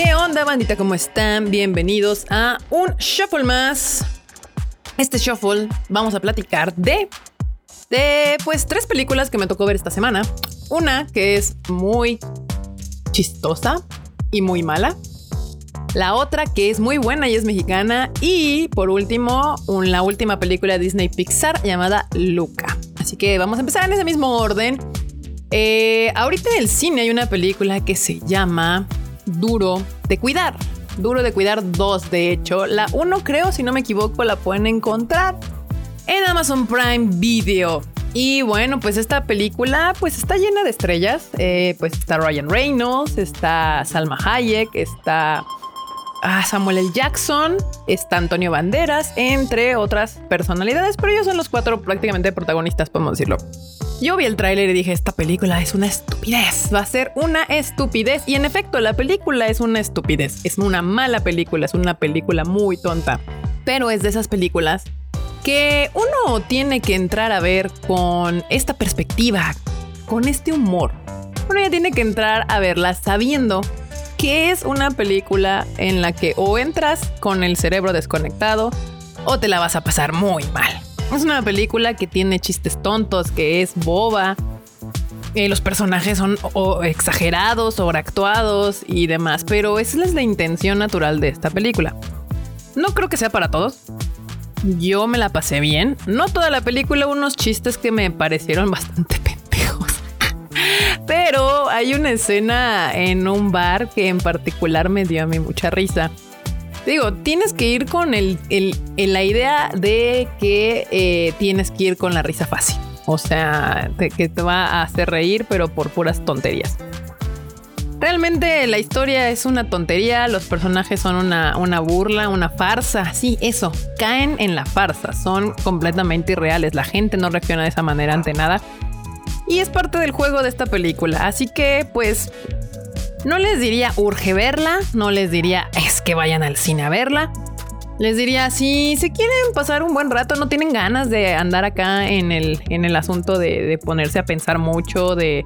¿Qué onda, bandita? ¿Cómo están? Bienvenidos a un shuffle más. Este shuffle vamos a platicar de de pues tres películas que me tocó ver esta semana. Una que es muy chistosa y muy mala. La otra que es muy buena y es mexicana. Y por último, la última película de Disney Pixar llamada Luca. Así que vamos a empezar en ese mismo orden. Eh, ahorita en el cine hay una película que se llama Duro de Cuidar. Duro de Cuidar 2, de hecho. La 1 creo, si no me equivoco, la pueden encontrar en Amazon Prime Video. Y bueno, pues esta película pues está llena de estrellas. Eh, pues está Ryan Reynolds, está Salma Hayek, está a Samuel L. Jackson, está Antonio Banderas, entre otras personalidades, pero ellos son los cuatro prácticamente protagonistas, podemos decirlo. Yo vi el tráiler y dije, esta película es una estupidez, va a ser una estupidez. Y en efecto, la película es una estupidez, es una mala película, es una película muy tonta. Pero es de esas películas que uno tiene que entrar a ver con esta perspectiva, con este humor. Uno ya tiene que entrar a verla sabiendo que es una película en la que o entras con el cerebro desconectado o te la vas a pasar muy mal. Es una película que tiene chistes tontos, que es boba. Eh, los personajes son exagerados, sobreactuados y demás, pero esa es la intención natural de esta película. No creo que sea para todos. Yo me la pasé bien. No toda la película, unos chistes que me parecieron bastante pero hay una escena en un bar que en particular me dio a mí mucha risa. Digo, tienes que ir con el, la idea de que eh, tienes que ir con la risa fácil. O sea, que te va a hacer reír, pero por puras tonterías. Realmente la historia es una tontería, los personajes son una, una, burla, una farsa. Sí, eso, caen en la farsa, son completamente irreales. La gente no reacciona de esa manera ante nada. Y es parte del juego de esta película. Así que, pues, no les diría urge verla, no les diría es que vayan al cine a verla. Les diría, si se quieren pasar un buen rato, no tienen ganas de andar acá en el, en el asunto de, ponerse a pensar mucho, de,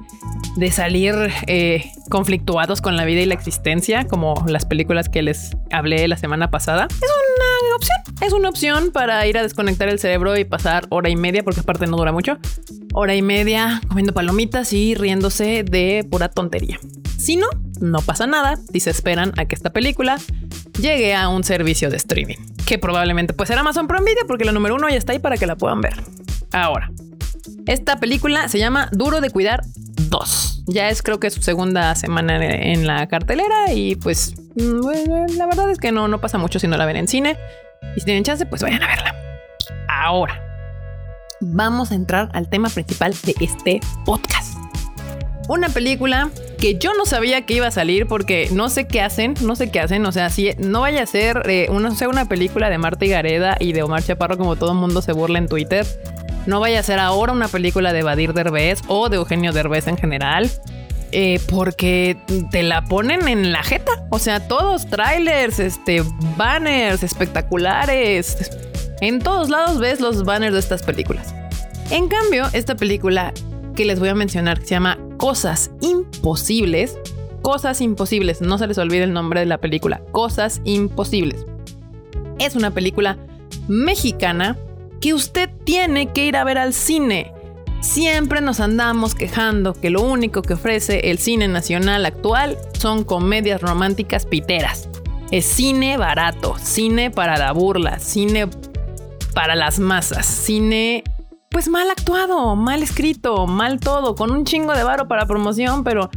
de salir eh, conflictuados con la vida y la existencia, como las películas que les hablé la semana pasada. Es una opción, es una opción para ir a desconectar el cerebro y pasar hora y media, porque aparte no dura mucho, hora y media comiendo palomitas y riéndose de pura tontería. Si no, no pasa nada y se esperan a que esta película llegue a un servicio de streaming, que probablemente pues será Amazon Prime Video porque la número uno ya está ahí para que la puedan ver. Ahora, esta película se llama Duro de Cuidar 2. Ya es creo que su segunda semana en la cartelera y pues mm, la verdad es que no, no pasa mucho si no la ven en cine. Y si tienen chance, pues vayan a verla. Ahora, vamos a entrar al tema principal de este podcast. Una película que yo no sabía que iba a salir porque no sé qué hacen, no sé qué hacen, o sea, si no vaya a ser eh, una, sea una película de Marta y Gareda y de Omar Chaparro como todo el mundo se burla en Twitter, no vaya a ser ahora una película de Badir Derbez o de Eugenio Derbez en general. Eh, porque te la ponen en la jeta. O sea, todos trailers, este, banners espectaculares. En todos lados ves los banners de estas películas. En cambio, esta película que les voy a mencionar se llama Cosas Imposibles. Cosas Imposibles, no se les olvide el nombre de la película, Cosas Imposibles. Es una película mexicana que usted tiene que ir a ver al cine. Siempre nos andamos quejando que lo único que ofrece el cine nacional actual son comedias románticas piteras. Es cine barato, cine para la burla, cine para las masas, cine pues mal actuado, mal escrito, mal todo, con un chingo de varo para promoción, pero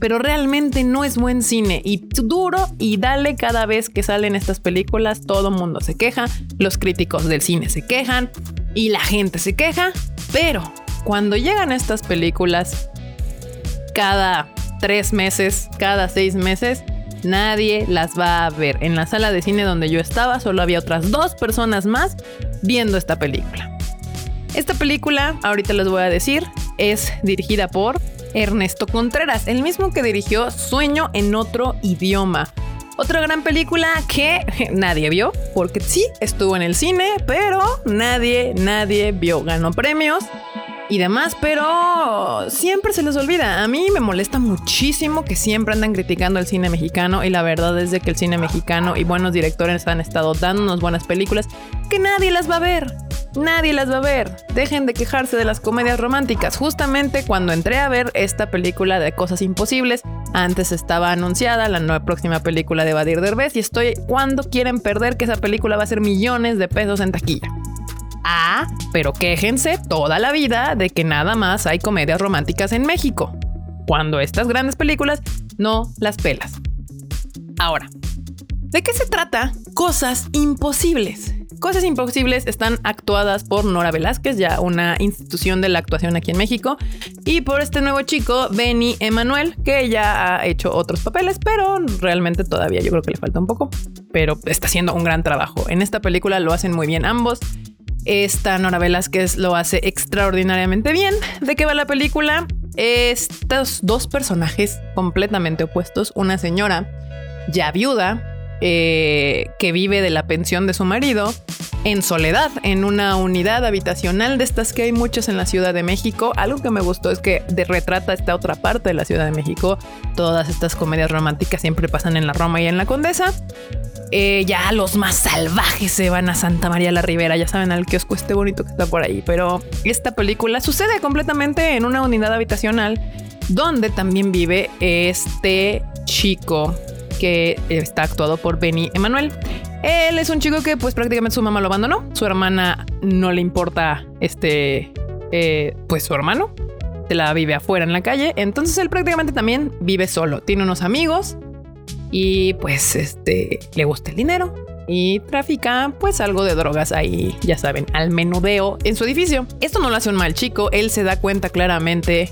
pero realmente no es buen cine y duro y dale cada vez que salen estas películas, todo mundo se queja, los críticos del cine se quejan y la gente se queja, pero cuando llegan estas películas cada tres meses, cada seis meses, nadie las va a ver. En la sala de cine donde yo estaba solo había otras dos personas más viendo esta película. Esta película, ahorita les voy a decir, es dirigida por Ernesto Contreras, el mismo que dirigió Sueño en otro idioma. Otra gran película que nadie vio, porque sí estuvo en el cine, pero nadie, nadie vio. Ganó premios, y demás, pero siempre se les olvida. A mí me molesta muchísimo que siempre andan criticando el cine mexicano y la verdad es de que el cine mexicano y buenos directores han estado dándonos buenas películas que nadie las va a ver. Nadie las va a ver. Dejen de quejarse de las comedias románticas. Justamente cuando entré a ver esta película de Cosas Imposibles, antes estaba anunciada la nueva próxima película de Badir Derbez y estoy cuando quieren perder que esa película va a ser millones de pesos en taquilla. Ah, pero quéjense toda la vida de que nada más hay comedias románticas en México, cuando estas grandes películas no las pelas. Ahora, ¿de qué se trata? Cosas imposibles. Cosas Imposibles están actuadas por Nora Velázquez, ya una institución de la actuación aquí en México, y por este nuevo chico, Benny Emanuel, que ya ha hecho otros papeles, pero realmente todavía yo creo que le falta un poco, pero está haciendo un gran trabajo. En esta película lo hacen muy bien ambos. Esta Nora Velázquez lo hace extraordinariamente bien. ¿De qué va la película? Estos dos personajes completamente opuestos, una señora ya viuda, eh, que vive de la pensión de su marido en soledad, en una unidad habitacional de estas que hay muchas en la Ciudad de México. Algo que me gustó es que de retrata esta otra parte de la Ciudad de México. Todas estas comedias románticas siempre pasan en la Roma y en la Condesa. Eh, ya los más salvajes se van a Santa María la Ribera, ya saben al kiosco este bonito que está por ahí. Pero esta película sucede completamente en una unidad habitacional donde también vive este chico que está actuado por Benny Emanuel. Él es un chico que pues prácticamente su mamá lo abandonó, su hermana no le importa este, eh, pues su hermano, se la vive afuera en la calle, entonces él prácticamente también vive solo, tiene unos amigos, y pues este le gusta el dinero y trafica pues algo de drogas ahí, ya saben, al menudeo en su edificio. Esto no lo hace un mal chico, él se da cuenta claramente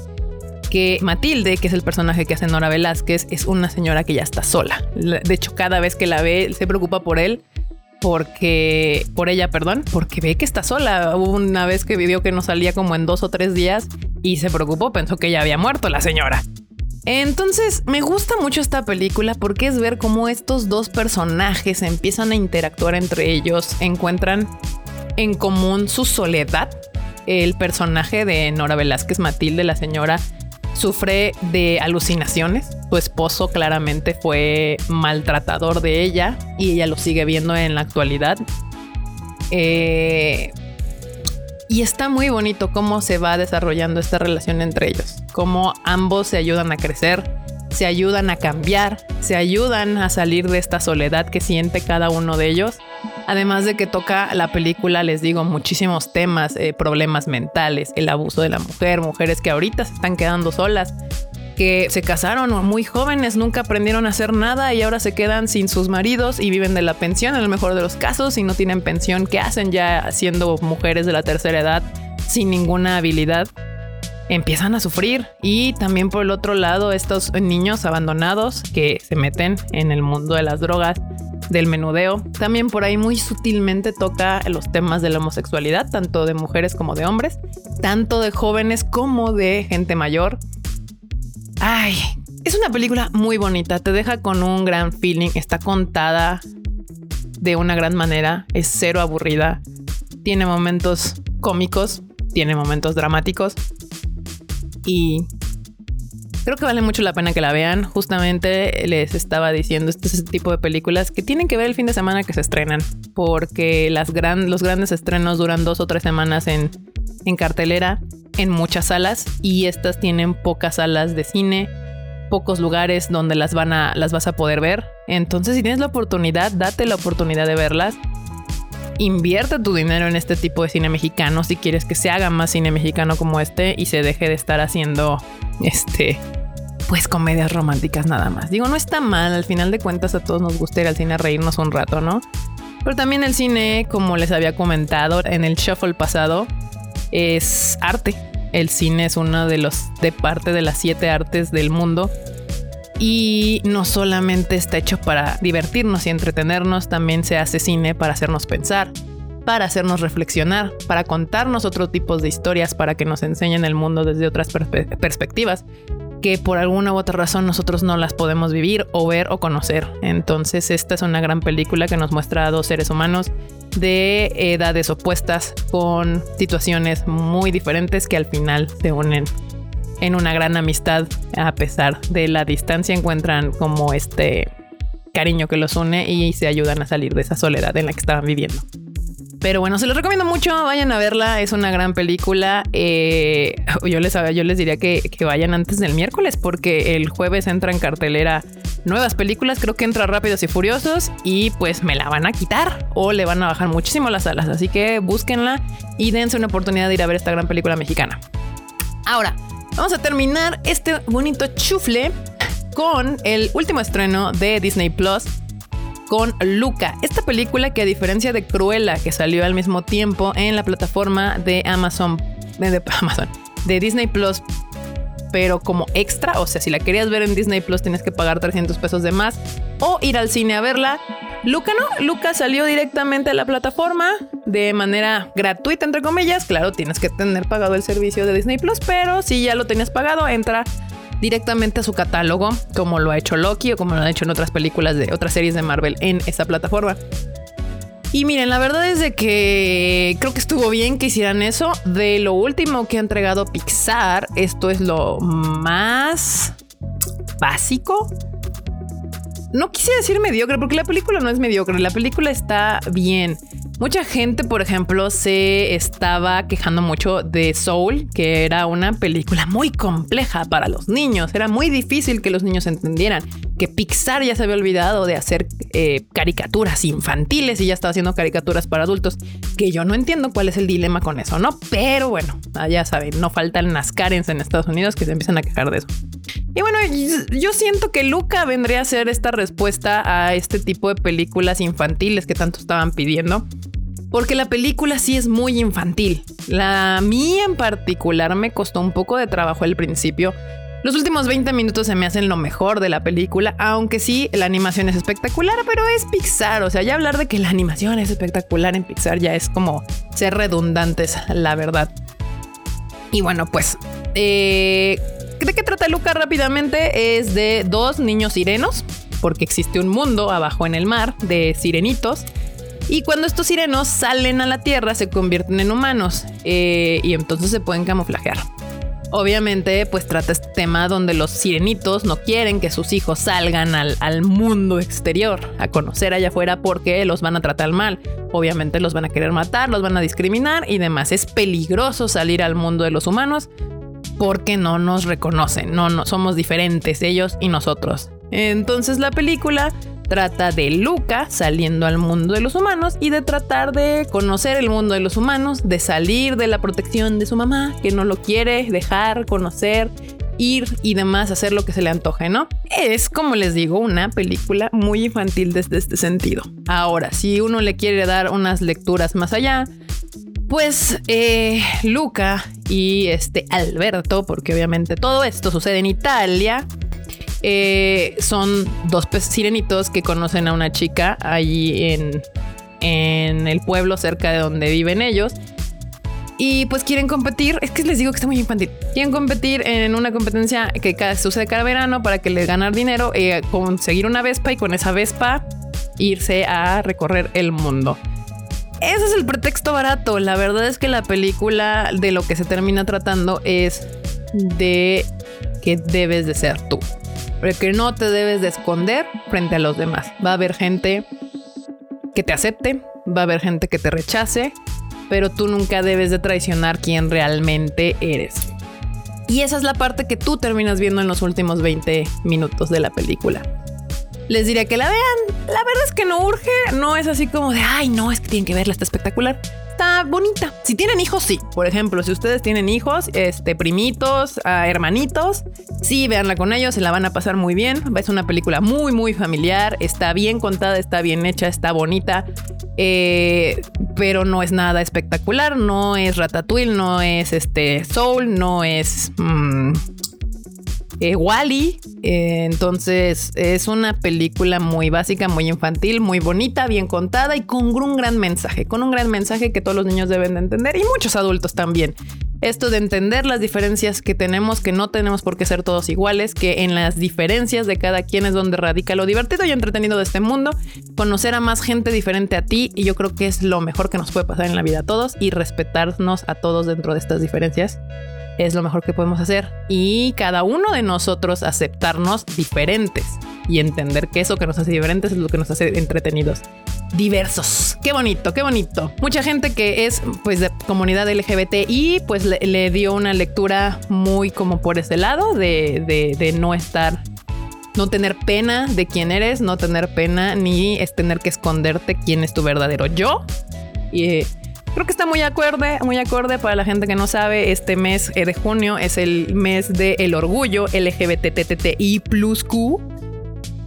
que Matilde, que es el personaje que hace Nora Velázquez, es una señora que ya está sola. De hecho, cada vez que la ve, se preocupa por él porque por ella, perdón, porque ve que está sola. Hubo una vez que vivió que no salía como en dos o tres días y se preocupó, pensó que ya había muerto la señora. Entonces, me gusta mucho esta película porque es ver cómo estos dos personajes empiezan a interactuar entre ellos, encuentran en común su soledad. El personaje de Nora Velázquez Matilde, la señora, sufre de alucinaciones. Su esposo claramente fue maltratador de ella y ella lo sigue viendo en la actualidad. Eh, y está muy bonito cómo se va desarrollando esta relación entre ellos, cómo ambos se ayudan a crecer, se ayudan a cambiar, se ayudan a salir de esta soledad que siente cada uno de ellos. Además de que toca la película, les digo, muchísimos temas, eh, problemas mentales, el abuso de la mujer, mujeres que ahorita se están quedando solas, que se casaron muy jóvenes, nunca aprendieron a hacer nada y ahora se quedan sin sus maridos y viven de la pensión en el mejor de los casos y no tienen pensión, ¿qué hacen ya siendo mujeres de la tercera edad sin ninguna habilidad? Empiezan a sufrir y también por el otro lado estos niños abandonados que se meten en el mundo de las drogas, del menudeo. También por ahí muy sutilmente toca los temas de la homosexualidad, tanto de mujeres como de hombres, tanto de jóvenes como de gente mayor. Ay, es una película muy bonita, te deja con un gran feeling, está contada de una gran manera, es cero aburrida, tiene momentos cómicos, tiene momentos dramáticos y creo que vale mucho la pena que la vean. Justamente les estaba diciendo, este es tipo de películas que tienen que ver el fin de semana que se estrenan, porque las los grandes estrenos duran dos o tres semanas en, en cartelera en muchas salas y estas tienen pocas salas de cine, pocos lugares donde las van a las vas a poder ver. Entonces, si tienes la oportunidad, date la oportunidad de verlas. Invierte tu dinero en este tipo de cine mexicano si quieres que se haga más cine mexicano como este y se deje de estar haciendo este pues comedias románticas nada más. Digo, no está mal, al final de cuentas a todos nos gusta ir al cine a reírnos un rato, ¿no? Pero también el cine, como les había comentado en el shuffle pasado, es arte. El cine es uno de los de parte de las siete artes del mundo. Y no solamente está hecho para divertirnos y entretenernos, también se hace cine para hacernos pensar, para hacernos reflexionar, para contarnos otro tipo de historias, para que nos enseñen el mundo desde otras perspectivas. que por alguna u otra razón nosotros no las podemos vivir o ver o conocer. Entonces esta es una gran película que nos muestra a dos seres humanos de edades opuestas con situaciones muy diferentes que al final se unen en una gran amistad a pesar de la distancia encuentran como este cariño que los une y se ayudan a salir de esa soledad en la que estaban viviendo. Pero bueno, se los recomiendo mucho, vayan a verla, es una gran película. Eh, yo, les, yo les diría que, que, vayan antes del miércoles porque el jueves entra en cartelera nuevas películas, creo que entra Rápidos y Furiosos y pues me la van a quitar o le van a bajar muchísimo las alas, así que búsquenla y dense una oportunidad de ir a ver esta gran película mexicana. Ahora, vamos a terminar este bonito chufle con el último estreno de Disney Plus con Luca, esta película que a diferencia de Cruella, que salió al mismo tiempo en la plataforma de Amazon, de, Amazon, de Disney Plus, pero como extra, o sea, si la querías ver en Disney Plus tienes que pagar 300 pesos de más o ir al cine a verla. Luca no, Luca salió directamente a la plataforma de manera gratuita, entre comillas. Claro, tienes que tener pagado el servicio de Disney Plus, pero si ya lo tenías pagado, entra directamente a su catálogo, como lo ha hecho Loki o como lo ha hecho en otras películas de otras series de Marvel en esa plataforma. Y miren, la verdad es de que creo que estuvo bien que hicieran eso. De lo último que ha entregado Pixar, esto es lo más básico. No quisiera decir mediocre, porque la película no es mediocre, la película está bien. Mucha gente, por ejemplo, se estaba quejando mucho de Soul, que era una película muy compleja para los niños. Era muy difícil que los niños entendieran que Pixar ya se había olvidado de hacer eh, caricaturas infantiles y ya estaba haciendo caricaturas para adultos. Que yo no entiendo cuál es el dilema con eso, ¿no? Pero bueno, ya saben, no faltan las Karens en Estados Unidos que se empiezan a quejar de eso. Y bueno, yo siento que Luca vendría a ser esta respuesta a este tipo de películas infantiles que tanto estaban pidiendo porque la película sí es muy infantil. La mía en particular me costó un poco de trabajo al principio. Los últimos 20 minutos se me hacen lo mejor de la película, aunque sí, la animación es espectacular, pero es Pixar. O sea, ya hablar de que la animación es espectacular en Pixar ya es como ser redundantes, la verdad. Y bueno, pues, eh, ¿de qué trata Luca rápidamente? Es de dos niños sirenos, porque existe un mundo abajo en el mar de sirenitos y cuando estos sirenos salen a la Tierra se convierten en humanos eh, y entonces se pueden camuflajear. Obviamente, pues trata este tema donde los sirenitos no quieren que sus hijos salgan al, al, mundo exterior a conocer allá afuera porque los van a tratar mal. Obviamente los van a querer matar, los van a discriminar y demás. Es peligroso salir al mundo de los humanos porque no nos reconocen, no, no somos diferentes ellos y nosotros. Entonces la película trata de Luca saliendo al mundo de los humanos y de tratar de conocer el mundo de los humanos, de salir de la protección de su mamá, que no lo quiere dejar conocer, ir y demás, hacer lo que se le antoje, ¿no? Es, como les digo, una película muy infantil desde este sentido. Ahora, si uno le quiere dar unas lecturas más allá, pues eh, Luca y este Alberto, porque obviamente todo esto sucede en Italia, eh, son dos sirenitos que conocen a una chica allí en, en el pueblo cerca de donde viven ellos. Y pues quieren competir, es que les digo que está muy infantil. Quieren competir en una competencia que sucede cada verano para que les ganar dinero, eh, conseguir una Vespa y con esa Vespa irse a recorrer el mundo. Ese es el pretexto barato. La verdad es que la película de lo que se termina tratando es de que debes de ser tú que no te debes de esconder frente a los demás. Va a haber gente que te acepte, va a haber gente que te rechace, pero tú nunca debes de traicionar quién realmente eres. Y esa es la parte que tú terminas viendo en los últimos 20 minutos de la película. Les diría que la vean. La verdad es que no urge, no es así como de, ay, no, es que tienen que verla, está espectacular está bonita. Si tienen hijos, sí. Por ejemplo, si ustedes tienen hijos, este, primitos, ah, hermanitos, sí, véanla con ellos, se la van a pasar muy bien. Es una película muy, muy familiar. Está bien contada, está bien hecha, está bonita. Eh, pero no es nada espectacular. No es Ratatouille, no es este Soul, no es. Mm, eh, Wally. Eh, entonces es una película muy básica, muy infantil, muy bonita, bien contada y con un gran mensaje, con un gran mensaje que todos los niños deben de entender y muchos adultos también. Esto de entender las diferencias que tenemos, que no tenemos por qué ser todos iguales, que en las diferencias de cada quien es donde radica lo divertido y entretenido de este mundo, conocer a más gente diferente a ti y yo creo que es lo mejor que nos puede pasar en la vida a todos y respetarnos a todos dentro de estas diferencias es lo mejor que podemos hacer y cada uno de nosotros aceptarnos diferentes y entender que eso que nos hace diferentes es lo que nos hace entretenidos. Diversos. Qué bonito, qué bonito. Mucha gente que es pues de comunidad LGBTI pues le, dio una lectura muy como por ese lado de, de, de no estar no tener pena de quién eres, no tener pena ni es tener que esconderte quién es tu verdadero yo. Y Creo que está muy acorde, muy acorde para la gente que no sabe. Este mes eh, de junio es el mes del el orgullo LGBTTTI plus Q.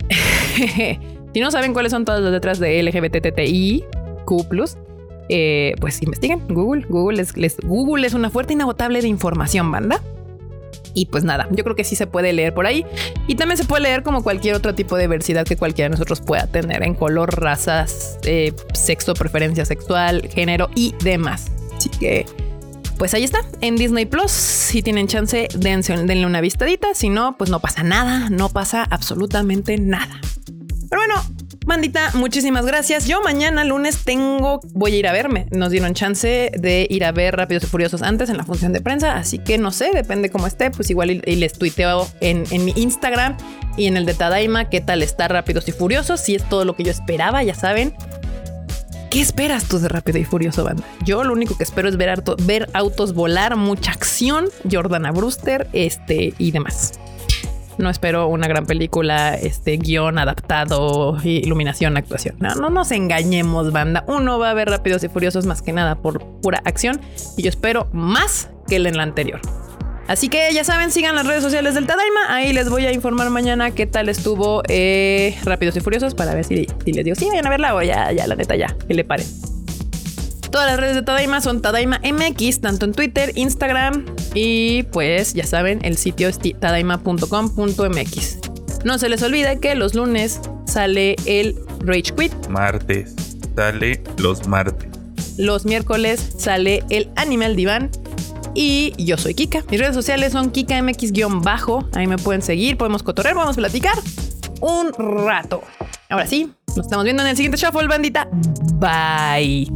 si no saben cuáles son todas las letras de LGBTTI Q eh, pues investiguen. Google, Google es, Google es una fuerte inagotable de información, banda. Y pues nada, yo creo que sí se puede leer por ahí. Y también se puede leer como cualquier otro tipo de diversidad que cualquiera de nosotros pueda tener en color, razas, eh, sexo, preferencia sexual, género y demás. Así que, pues ahí está, en Disney Plus. Si tienen chance, denle una vistadita. Si no, pues no pasa nada, no pasa absolutamente nada. Pero bueno, Bandita, muchísimas gracias. Yo mañana lunes tengo, voy a ir a verme. Nos dieron chance de ir a ver Rápidos y Furiosos antes en la función de prensa, así que no sé, depende cómo esté, pues igual les tuiteo en, en, mi Instagram y en el de Tadaima qué tal está Rápidos y Furiosos, si es todo lo que yo esperaba, ya saben. ¿Qué esperas tú de Rápido y Furioso, banda? Yo lo único que espero es ver, ver autos volar, mucha acción, Jordana Brewster, este y demás. No espero una gran película, este guion adaptado, iluminación, actuación. No, no nos engañemos, banda. Uno va a ver Rápidos y Furiosos más que nada por pura acción y yo espero más que el en la anterior. Así que ya saben, sigan las redes sociales del Tadaima. Ahí les voy a informar mañana qué tal estuvo eh, Rápidos y Furiosos para ver si, les digo, sí, vayan a verla o ya, ya, la neta, ya, ¿qué le parece? Todas las redes de Tadaima son Tadaima MX, tanto en Twitter, Instagram y pues ya saben, el sitio es tadaima.com.mx. No se les olvide que los lunes sale el Rage Quit. Martes sale los martes. Los miércoles sale el Animal Divan. Y yo soy Kika. Mis redes sociales son KikaMX-bajo. Ahí me pueden seguir, podemos cotorrear, podemos platicar un rato. Ahora sí, nos estamos viendo en el siguiente shuffle, bandita. Bye.